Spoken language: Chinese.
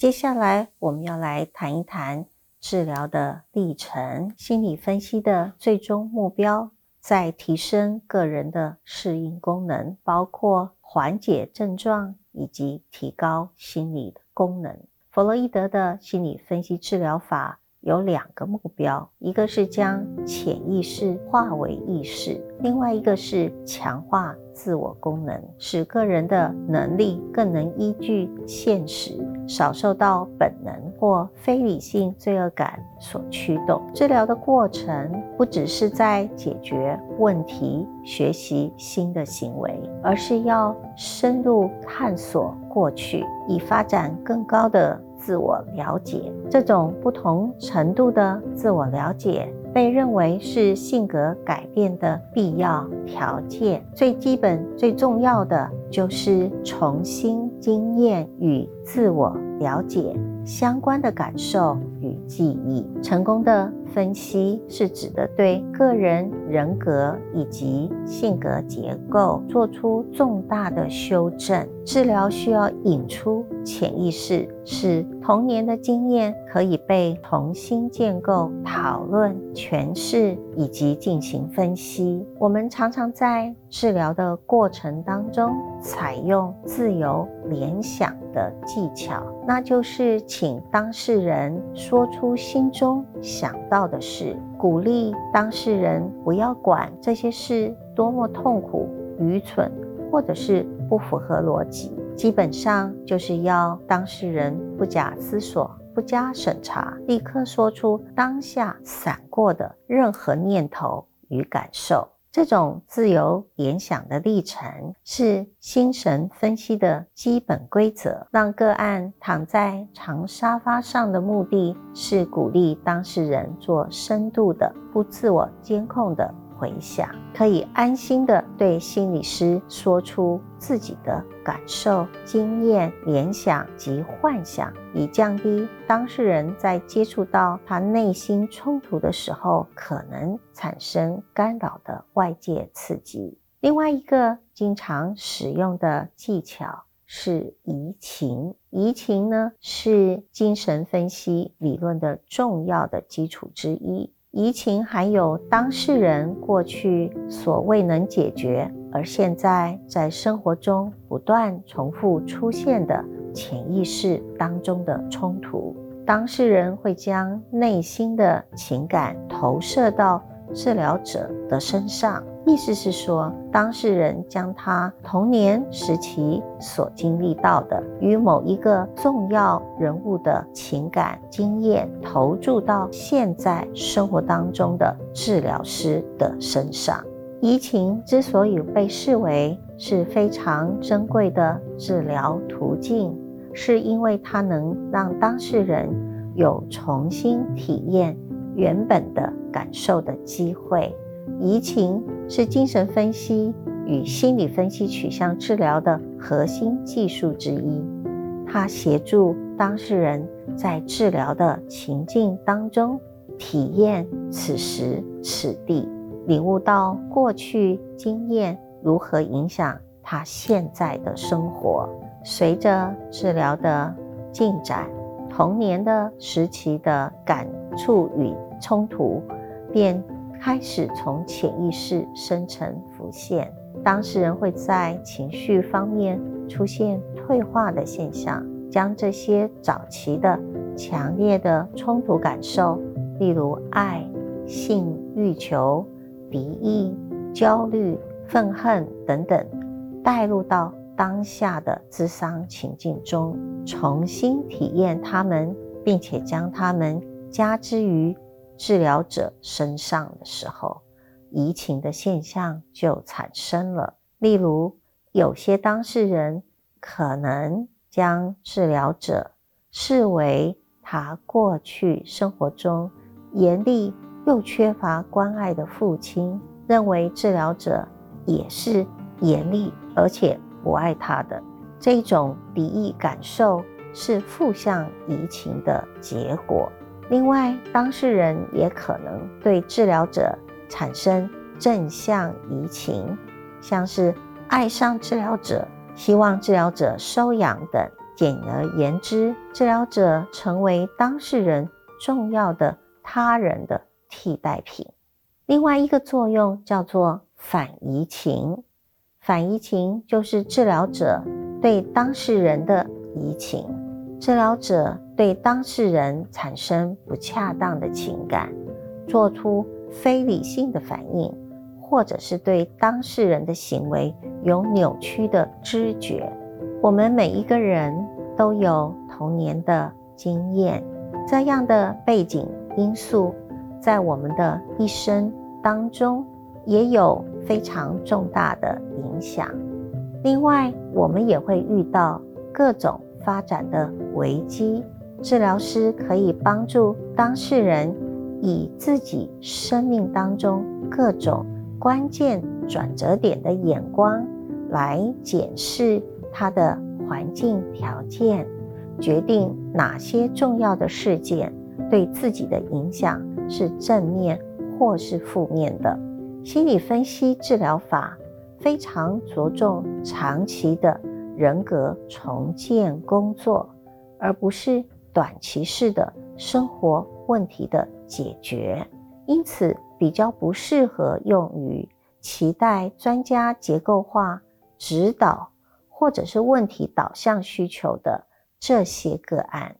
接下来我们要来谈一谈治疗的历程。心理分析的最终目标在提升个人的适应功能，包括缓解症状以及提高心理的功能。弗洛伊德的心理分析治疗法。有两个目标，一个是将潜意识化为意识，另外一个是强化自我功能，使个人的能力更能依据现实，少受到本能或非理性罪恶感所驱动。治疗的过程不只是在解决问题、学习新的行为，而是要深入探索过去，以发展更高的。自我了解，这种不同程度的自我了解被认为是性格改变的必要条件。最基本、最重要的就是重新经验与自我了解相关的感受与记忆。成功的。分析是指的对个人人格以及性格结构做出重大的修正。治疗需要引出潜意识，使童年的经验可以被重新建构、讨论、诠释以及进行分析。我们常常在治疗的过程当中采用自由联想的技巧，那就是请当事人说出心中想到。的事鼓励当事人不要管这些事多么痛苦、愚蠢，或者是不符合逻辑。基本上就是要当事人不假思索、不加审查，立刻说出当下闪过的任何念头与感受。这种自由联想的历程是心神分析的基本规则。让个案躺在长沙发上的目的是鼓励当事人做深度的、不自我监控的。回想，可以安心的对心理师说出自己的感受、经验、联想及幻想，以降低当事人在接触到他内心冲突的时候可能产生干扰的外界刺激。另外一个经常使用的技巧是移情。移情呢，是精神分析理论的重要的基础之一。移情含有当事人过去所未能解决，而现在在生活中不断重复出现的潜意识当中的冲突，当事人会将内心的情感投射到治疗者的身上。意思是说，当事人将他童年时期所经历到的与某一个重要人物的情感经验投注到现在生活当中的治疗师的身上。移情之所以被视为是非常珍贵的治疗途径，是因为它能让当事人有重新体验原本的感受的机会。移情是精神分析与心理分析取向治疗的核心技术之一。它协助当事人在治疗的情境当中体验此时此地，领悟到过去经验如何影响他现在的生活。随着治疗的进展，童年的时期的感触与冲突便。开始从潜意识深层浮现，当事人会在情绪方面出现退化的现象，将这些早期的强烈的冲突感受，例如爱、性欲求、敌意、焦虑、愤恨等等，带入到当下的智商情境中，重新体验他们，并且将他们加之于。治疗者身上的时候，移情的现象就产生了。例如，有些当事人可能将治疗者视为他过去生活中严厉又缺乏关爱的父亲，认为治疗者也是严厉而且不爱他的。这种敌意感受是负向移情的结果。另外，当事人也可能对治疗者产生正向移情，像是爱上治疗者、希望治疗者收养等简而言之，治疗者成为当事人重要的他人的替代品。另外一个作用叫做反移情，反移情就是治疗者对当事人的移情。治疗者对当事人产生不恰当的情感，做出非理性的反应，或者是对当事人的行为有扭曲的知觉。我们每一个人都有童年的经验，这样的背景因素在我们的一生。当中也有非常重大的影响。另外，我们也会遇到各种发展的危机，治疗师可以帮助当事人以自己生命当中各种关键转折点的眼光来检视他的环境条件，决定哪些重要的事件对自己的影响是正面。或是负面的心理分析治疗法非常着重长期的人格重建工作，而不是短期式的生活问题的解决，因此比较不适合用于期待专家结构化指导或者是问题导向需求的这些个案。